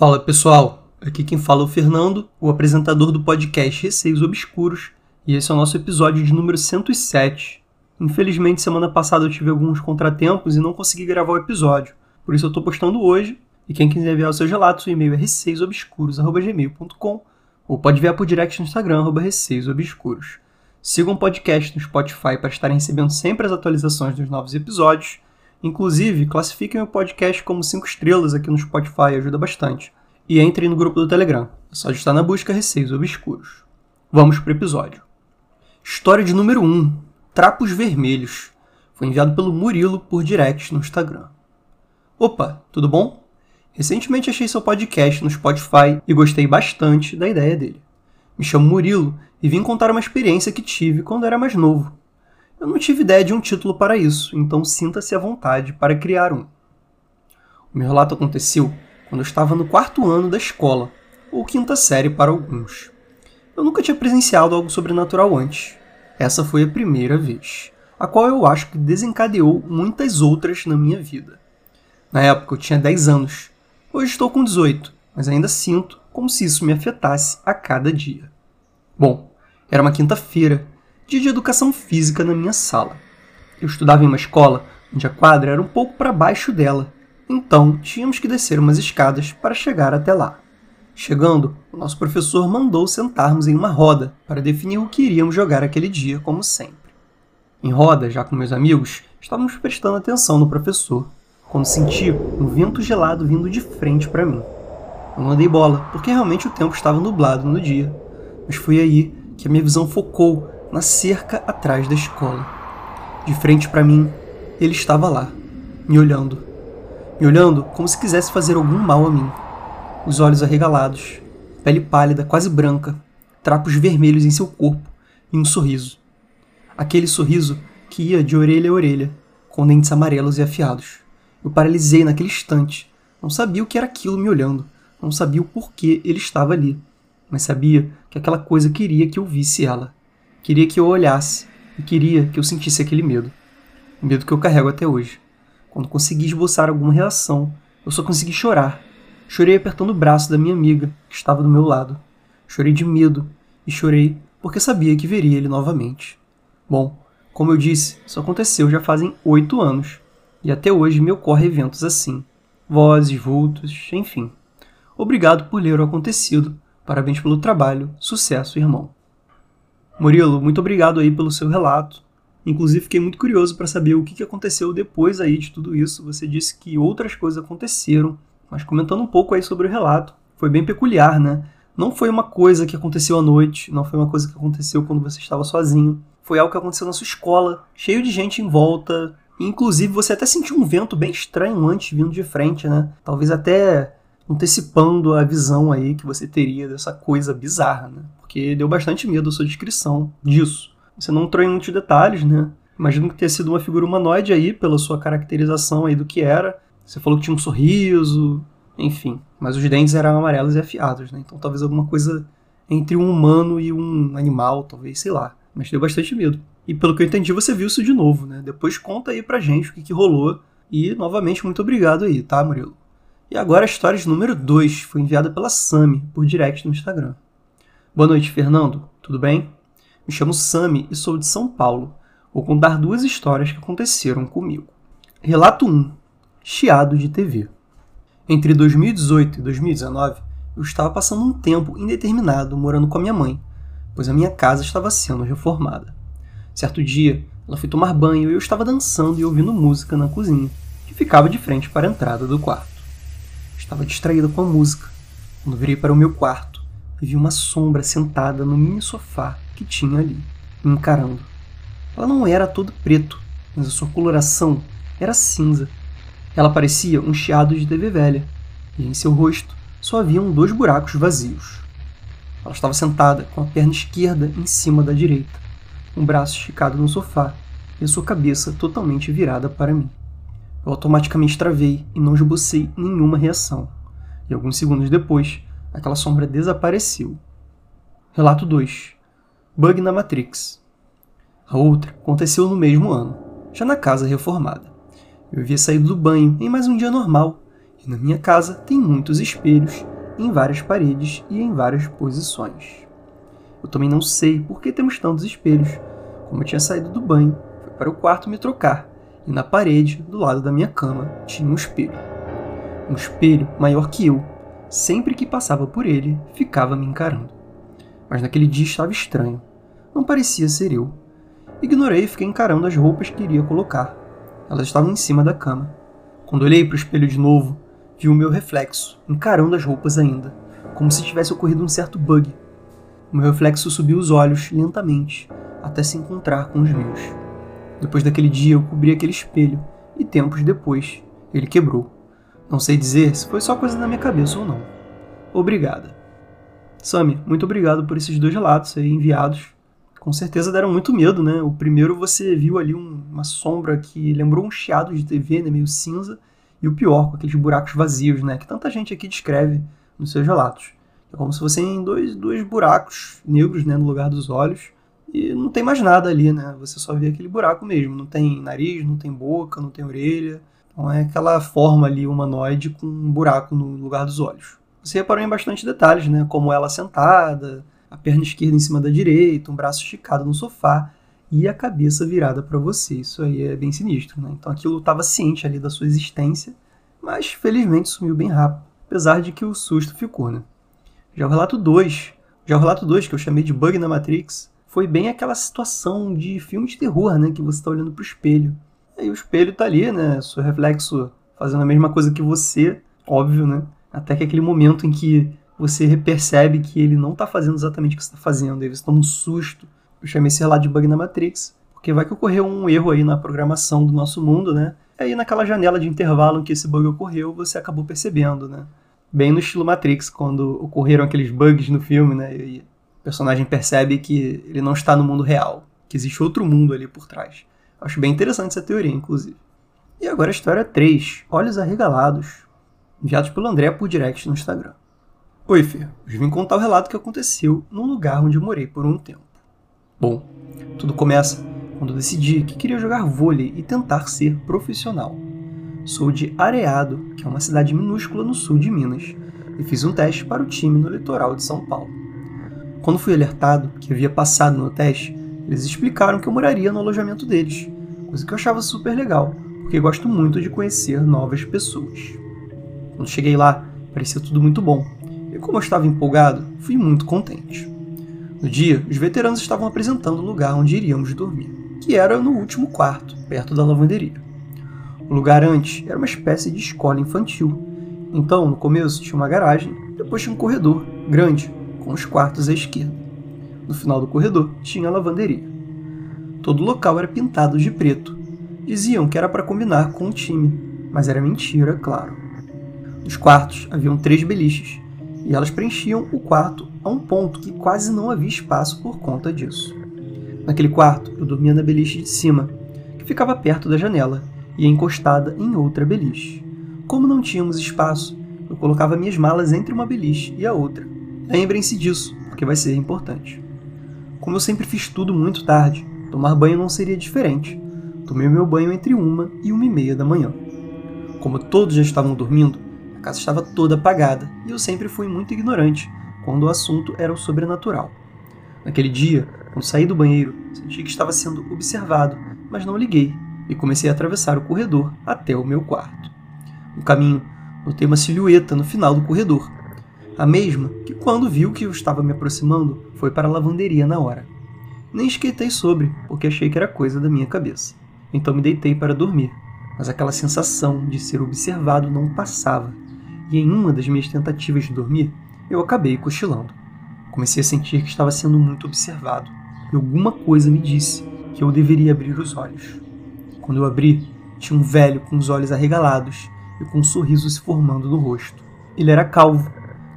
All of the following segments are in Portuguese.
Fala pessoal, aqui quem fala é o Fernando, o apresentador do podcast Receios Obscuros, e esse é o nosso episódio de número 107. Infelizmente, semana passada eu tive alguns contratempos e não consegui gravar o episódio, por isso eu estou postando hoje. E quem quiser enviar os seus relatos, o e-mail é receiosobscuros.gmail.com ou pode enviar por direct no Instagram, arroba receiosobscuros. Sigam o podcast no Spotify para estarem recebendo sempre as atualizações dos novos episódios Inclusive, classifiquem o podcast como 5 estrelas aqui no Spotify, ajuda bastante. E entrem no grupo do Telegram, é só estar na busca Receios Obscuros. Vamos pro episódio. História de número 1: Trapos Vermelhos. Foi enviado pelo Murilo por direct no Instagram. Opa, tudo bom? Recentemente achei seu podcast no Spotify e gostei bastante da ideia dele. Me chamo Murilo e vim contar uma experiência que tive quando era mais novo. Eu não tive ideia de um título para isso, então sinta-se à vontade para criar um. O meu relato aconteceu quando eu estava no quarto ano da escola, ou quinta série para alguns. Eu nunca tinha presenciado algo sobrenatural antes. Essa foi a primeira vez, a qual eu acho que desencadeou muitas outras na minha vida. Na época eu tinha 10 anos, hoje estou com 18, mas ainda sinto como se isso me afetasse a cada dia. Bom, era uma quinta-feira dia de educação física na minha sala. Eu estudava em uma escola onde a quadra era um pouco para baixo dela, então tínhamos que descer umas escadas para chegar até lá. Chegando, o nosso professor mandou sentarmos em uma roda para definir o que iríamos jogar aquele dia, como sempre. Em roda, já com meus amigos, estávamos prestando atenção no professor, quando senti um vento gelado vindo de frente para mim. Eu não dei bola, porque realmente o tempo estava nublado no dia, mas foi aí que a minha visão focou na cerca atrás da escola. De frente para mim, ele estava lá, me olhando. Me olhando como se quisesse fazer algum mal a mim. Os olhos arregalados, pele pálida, quase branca, trapos vermelhos em seu corpo e um sorriso. Aquele sorriso que ia de orelha a orelha, com dentes amarelos e afiados. Eu paralisei naquele instante. Não sabia o que era aquilo me olhando. Não sabia o porquê ele estava ali. Mas sabia que aquela coisa queria que eu visse ela. Queria que eu olhasse e queria que eu sentisse aquele medo. O medo que eu carrego até hoje. Quando consegui esboçar alguma reação, eu só consegui chorar. Chorei apertando o braço da minha amiga, que estava do meu lado. Chorei de medo e chorei porque sabia que veria ele novamente. Bom, como eu disse, isso aconteceu já fazem oito anos, e até hoje me ocorrem eventos assim. Vozes, vultos, enfim. Obrigado por ler o acontecido. Parabéns pelo trabalho. Sucesso, irmão. Murilo, muito obrigado aí pelo seu relato. Inclusive, fiquei muito curioso para saber o que aconteceu depois aí de tudo isso. Você disse que outras coisas aconteceram, mas comentando um pouco aí sobre o relato, foi bem peculiar, né? Não foi uma coisa que aconteceu à noite, não foi uma coisa que aconteceu quando você estava sozinho. Foi algo que aconteceu na sua escola, cheio de gente em volta. Inclusive, você até sentiu um vento bem estranho antes vindo de frente, né? Talvez até antecipando a visão aí que você teria dessa coisa bizarra, né? Porque deu bastante medo a sua descrição disso. Você não entrou em muitos detalhes, né? Imagino que tenha sido uma figura humanoide aí, pela sua caracterização aí do que era. Você falou que tinha um sorriso, enfim. Mas os dentes eram amarelos e afiados, né? Então talvez alguma coisa entre um humano e um animal, talvez, sei lá. Mas deu bastante medo. E pelo que eu entendi, você viu isso de novo, né? Depois conta aí pra gente o que, que rolou. E, novamente, muito obrigado aí, tá, Murilo? E agora a história de número 2 foi enviada pela Sami por direct no Instagram. Boa noite, Fernando. Tudo bem? Me chamo Sami e sou de São Paulo. Vou contar duas histórias que aconteceram comigo. Relato 1: Chiado de TV. Entre 2018 e 2019, eu estava passando um tempo indeterminado morando com a minha mãe, pois a minha casa estava sendo reformada. Certo dia, ela foi tomar banho e eu estava dançando e ouvindo música na cozinha, que ficava de frente para a entrada do quarto. Estava distraída com a música. Quando virei para o meu quarto, vi uma sombra sentada no mini sofá que tinha ali, me encarando. Ela não era todo preto, mas a sua coloração era cinza. Ela parecia um chiado de TV velha, e em seu rosto só haviam dois buracos vazios. Ela estava sentada com a perna esquerda em cima da direita, um braço esticado no sofá e a sua cabeça totalmente virada para mim. Eu automaticamente travei e não esbocei nenhuma reação. E alguns segundos depois, aquela sombra desapareceu. Relato 2. Bug na Matrix. A outra aconteceu no mesmo ano, já na casa reformada. Eu havia saído do banho em mais um dia normal E na minha casa tem muitos espelhos em várias paredes e em várias posições. Eu também não sei por que temos tantos espelhos. Como eu tinha saído do banho, fui para o quarto me trocar e na parede, do lado da minha cama, tinha um espelho. Um espelho maior que eu. Sempre que passava por ele, ficava me encarando. Mas naquele dia estava estranho. Não parecia ser eu. Ignorei e fiquei encarando as roupas que iria colocar. Elas estavam em cima da cama. Quando olhei para o espelho de novo, vi o meu reflexo, encarando as roupas ainda, como se tivesse ocorrido um certo bug. O meu reflexo subiu os olhos lentamente, até se encontrar com os meus. Depois daquele dia, eu cobri aquele espelho, e tempos depois, ele quebrou. Não sei dizer se foi só coisa da minha cabeça ou não. Obrigada. Sami, muito obrigado por esses dois relatos aí enviados com certeza deram muito medo, né? O primeiro você viu ali um, uma sombra que lembrou um chiado de TV, né? Meio cinza. E o pior, com aqueles buracos vazios, né? Que tanta gente aqui descreve nos seus relatos. É como se fossem dois, dois buracos negros, né? No lugar dos olhos. E não tem mais nada ali, né? Você só vê aquele buraco mesmo. Não tem nariz, não tem boca, não tem orelha. Então é aquela forma ali humanoide com um buraco no lugar dos olhos. Você reparou em bastante detalhes, né? Como ela sentada, a perna esquerda em cima da direita, um braço esticado no sofá e a cabeça virada para você. Isso aí é bem sinistro, né? Então aquilo estava ciente ali da sua existência, mas felizmente sumiu bem rápido, apesar de que o susto ficou, né? Já o relato 2, já o relato 2 que eu chamei de bug na Matrix, foi bem aquela situação de filme de terror, né, que você está olhando para o espelho. Aí o espelho tá ali, né, seu reflexo fazendo a mesma coisa que você, óbvio, né? Até que aquele momento em que você percebe que ele não está fazendo exatamente o que você está fazendo, aí você toma um susto. Eu chamei esse relato de bug na Matrix, porque vai que ocorreu um erro aí na programação do nosso mundo, né? E aí naquela janela de intervalo em que esse bug ocorreu, você acabou percebendo, né? Bem no estilo Matrix, quando ocorreram aqueles bugs no filme, né? E o personagem percebe que ele não está no mundo real, que existe outro mundo ali por trás. Acho bem interessante essa teoria, inclusive. E agora a história 3, Olhos Arregalados, enviados pelo André por direct no Instagram. Oi, Fer. Hoje vim contar o relato que aconteceu num lugar onde eu morei por um tempo. Bom, tudo começa quando decidi que queria jogar vôlei e tentar ser profissional. Sou de Areado, que é uma cidade minúscula no sul de Minas, e fiz um teste para o time no litoral de São Paulo. Quando fui alertado que havia passado no teste, eles explicaram que eu moraria no alojamento deles, coisa que eu achava super legal, porque gosto muito de conhecer novas pessoas. Quando cheguei lá, parecia tudo muito bom, e como eu estava empolgado, fui muito contente. No dia, os veteranos estavam apresentando o lugar onde iríamos dormir, que era no último quarto, perto da lavanderia. O lugar antes era uma espécie de escola infantil. Então, no começo tinha uma garagem, depois tinha um corredor, grande, com os quartos à esquerda. No final do corredor tinha a lavanderia. Todo o local era pintado de preto. Diziam que era para combinar com o time, mas era mentira, claro. Nos quartos haviam três beliches, e elas preenchiam o quarto a um ponto que quase não havia espaço por conta disso. Naquele quarto, eu dormia na beliche de cima, que ficava perto da janela e encostada em outra beliche. Como não tínhamos espaço, eu colocava minhas malas entre uma beliche e a outra. Lembrem-se disso, porque vai ser importante. Como eu sempre fiz tudo muito tarde, tomar banho não seria diferente. Tomei meu banho entre uma e uma e meia da manhã. Como todos já estavam dormindo, a casa estava toda apagada e eu sempre fui muito ignorante quando o assunto era o sobrenatural. Naquele dia, quando saí do banheiro, senti que estava sendo observado, mas não liguei e comecei a atravessar o corredor até o meu quarto. No caminho, notei uma silhueta no final do corredor, a mesma que, quando viu que eu estava me aproximando, foi para a lavanderia na hora. Nem esquentei sobre, porque achei que era coisa da minha cabeça. Então me deitei para dormir, mas aquela sensação de ser observado não passava e em uma das minhas tentativas de dormir, eu acabei cochilando. Comecei a sentir que estava sendo muito observado e alguma coisa me disse que eu deveria abrir os olhos. Quando eu abri, tinha um velho com os olhos arregalados e com um sorriso se formando no rosto. Ele era calvo,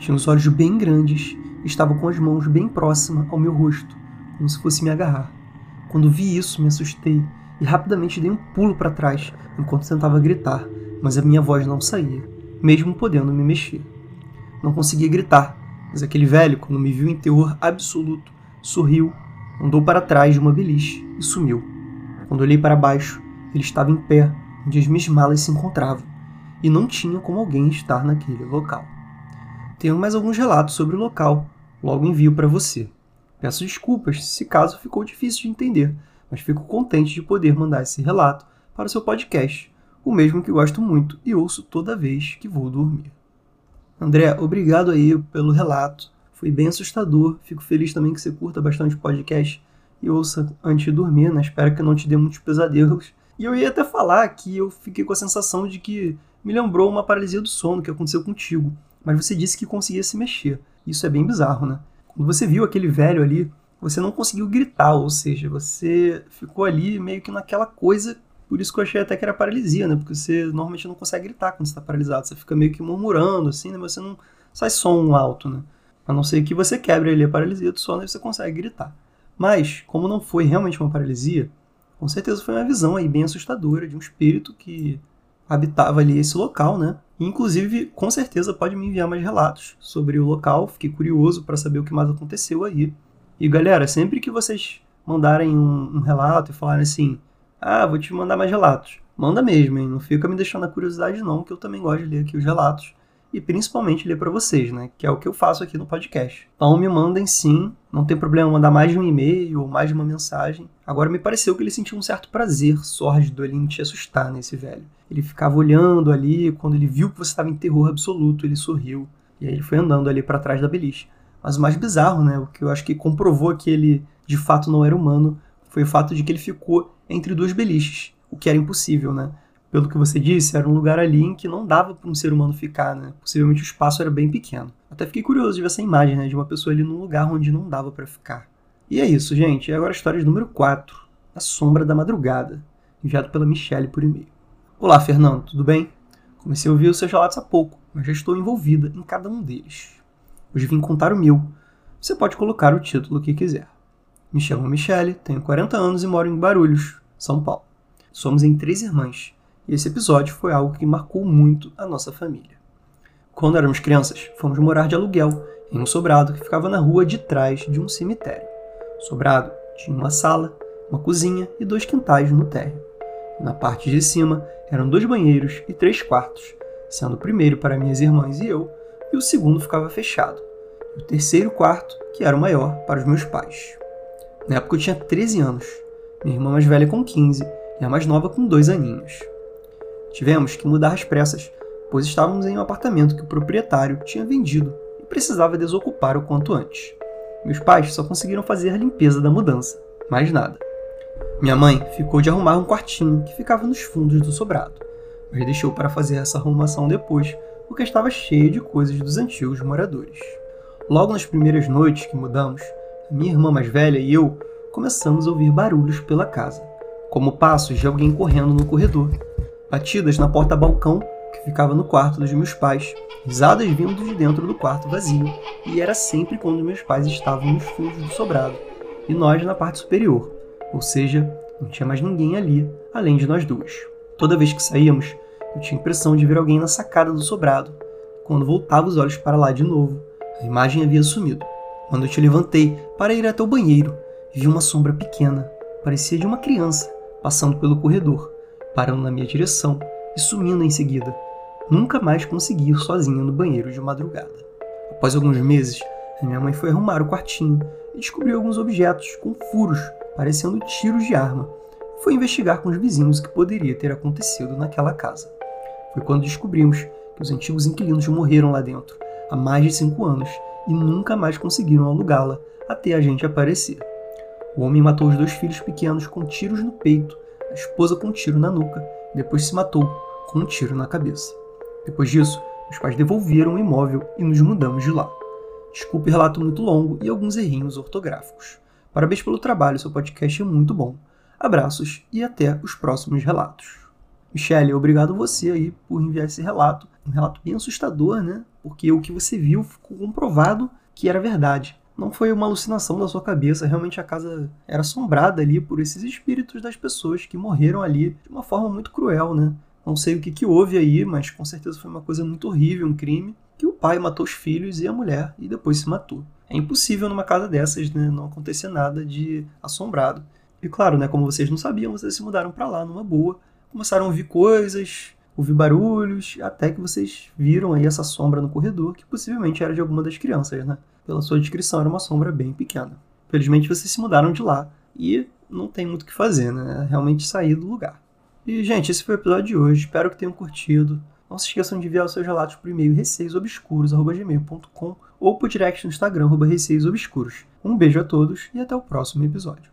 tinha os olhos bem grandes e estava com as mãos bem próximas ao meu rosto, como se fosse me agarrar. Quando vi isso, me assustei e rapidamente dei um pulo para trás enquanto tentava gritar, mas a minha voz não saía mesmo podendo me mexer. Não conseguia gritar, mas aquele velho, quando me viu em terror absoluto, sorriu, andou para trás de uma beliche e sumiu. Quando olhei para baixo, ele estava em pé, onde as minhas malas se encontravam. e não tinha como alguém estar naquele local. Tenho mais alguns relatos sobre o local, logo envio para você. Peço desculpas se caso ficou difícil de entender, mas fico contente de poder mandar esse relato para o seu podcast, o mesmo que gosto muito e ouço toda vez que vou dormir. André, obrigado aí pelo relato. Foi bem assustador. Fico feliz também que você curta bastante o podcast e ouça antes de dormir, né? Espero que não te dê muitos pesadelos. E eu ia até falar que eu fiquei com a sensação de que me lembrou uma paralisia do sono que aconteceu contigo. Mas você disse que conseguia se mexer. Isso é bem bizarro, né? Quando você viu aquele velho ali, você não conseguiu gritar, ou seja, você ficou ali meio que naquela coisa. Por isso que eu achei até que era paralisia, né? Porque você normalmente não consegue gritar quando está paralisado. Você fica meio que murmurando, assim, né? Mas você não sai som alto, né? A não ser que você quebre ali a paralisia do sono e você consegue gritar. Mas, como não foi realmente uma paralisia, com certeza foi uma visão aí bem assustadora de um espírito que habitava ali esse local, né? Inclusive, com certeza pode me enviar mais relatos sobre o local. Fiquei curioso para saber o que mais aconteceu aí. E galera, sempre que vocês mandarem um, um, relato e falarem assim, ah, vou te mandar mais relatos, manda mesmo, hein? Não fica me deixando a curiosidade não, que eu também gosto de ler aqui os relatos e principalmente ler para vocês, né? Que é o que eu faço aqui no podcast. Então me mandem sim, não tem problema mandar mais de um e-mail ou mais de uma mensagem. Agora me pareceu que ele sentiu um certo prazer sórdido ali em te assustar nesse velho. Ele ficava olhando ali, quando ele viu que você estava em terror absoluto, ele sorriu. E aí ele foi andando ali para trás da beliche. Mas o mais bizarro, né, o que eu acho que comprovou que ele de fato não era humano, foi o fato de que ele ficou entre duas beliches, o que era impossível, né? Pelo que você disse, era um lugar ali em que não dava para um ser humano ficar, né? Possivelmente o espaço era bem pequeno. Até fiquei curioso de ver essa imagem, né, de uma pessoa ali num lugar onde não dava para ficar. E é isso, gente. E agora a história de número 4, A Sombra da Madrugada, enviado pela Michelle por e-mail. Olá, Fernando, tudo bem? Comecei a ouvir os seus relatos há pouco, mas já estou envolvida em cada um deles. Hoje vim contar o meu. Você pode colocar o título que quiser. Me chamo Michele, tenho 40 anos e moro em Barulhos, São Paulo. Somos em três irmãs, e esse episódio foi algo que marcou muito a nossa família. Quando éramos crianças, fomos morar de aluguel em um sobrado que ficava na rua de trás de um cemitério. O sobrado tinha uma sala, uma cozinha e dois quintais no térreo. Na parte de cima eram dois banheiros e três quartos, sendo o primeiro para minhas irmãs e eu e o segundo ficava fechado. E o terceiro quarto, que era o maior, para os meus pais. Na época eu tinha 13 anos, minha irmã mais velha com 15 e a mais nova com dois aninhos. Tivemos que mudar às pressas, pois estávamos em um apartamento que o proprietário tinha vendido e precisava desocupar o quanto antes. Meus pais só conseguiram fazer a limpeza da mudança, mais nada. Minha mãe ficou de arrumar um quartinho que ficava nos fundos do sobrado, mas deixou para fazer essa arrumação depois, porque estava cheia de coisas dos antigos moradores. Logo nas primeiras noites que mudamos, minha irmã mais velha e eu começamos a ouvir barulhos pela casa, como passos de alguém correndo no corredor, batidas na porta-balcão que ficava no quarto dos meus pais, risadas vindo de dentro do quarto vazio, e era sempre quando meus pais estavam nos fundos do sobrado e nós na parte superior, ou seja, não tinha mais ninguém ali além de nós duas. Toda vez que saíamos, eu tinha a impressão de ver alguém na sacada do sobrado. Quando voltava os olhos para lá de novo, a imagem havia sumido. Quando eu te levantei para ir até o banheiro, vi uma sombra pequena, parecia de uma criança, passando pelo corredor, parando na minha direção e sumindo em seguida. Nunca mais consegui ir sozinha no banheiro de madrugada. Após alguns meses, minha mãe foi arrumar o quartinho e descobriu alguns objetos com furos, parecendo tiros de arma. Foi investigar com os vizinhos o que poderia ter acontecido naquela casa. Foi quando descobrimos que os antigos inquilinos morreram lá dentro há mais de cinco anos e nunca mais conseguiram alugá-la até a gente aparecer. O homem matou os dois filhos pequenos com tiros no peito, a esposa com um tiro na nuca, e depois se matou com um tiro na cabeça. Depois disso, os pais devolveram o imóvel e nos mudamos de lá. Desculpe o relato muito longo e alguns errinhos ortográficos. Parabéns pelo trabalho, seu podcast é muito bom. Abraços e até os próximos relatos. Michele, obrigado você aí por enviar esse relato. Um relato bem assustador, né? Porque o que você viu ficou comprovado que era verdade. Não foi uma alucinação da sua cabeça, realmente a casa era assombrada ali por esses espíritos das pessoas que morreram ali de uma forma muito cruel, né? Não sei o que, que houve aí, mas com certeza foi uma coisa muito horrível, um crime, que o pai matou os filhos e a mulher e depois se matou. É impossível numa casa dessas, né, não acontecer nada de assombrado. E claro, né, como vocês não sabiam, vocês se mudaram para lá numa boa, começaram a ouvir coisas, ouvi barulhos, até que vocês viram aí essa sombra no corredor, que possivelmente era de alguma das crianças, né? Pela sua descrição, era uma sombra bem pequena. Felizmente vocês se mudaram de lá e não tem muito o que fazer, né? É realmente sair do lugar. E, gente, esse foi o episódio de hoje. Espero que tenham curtido. Não se esqueçam de enviar os seus relatos por e-mail receiosobscuros.gmail.com ou por direct no Instagram, receios obscuros. Um beijo a todos e até o próximo episódio.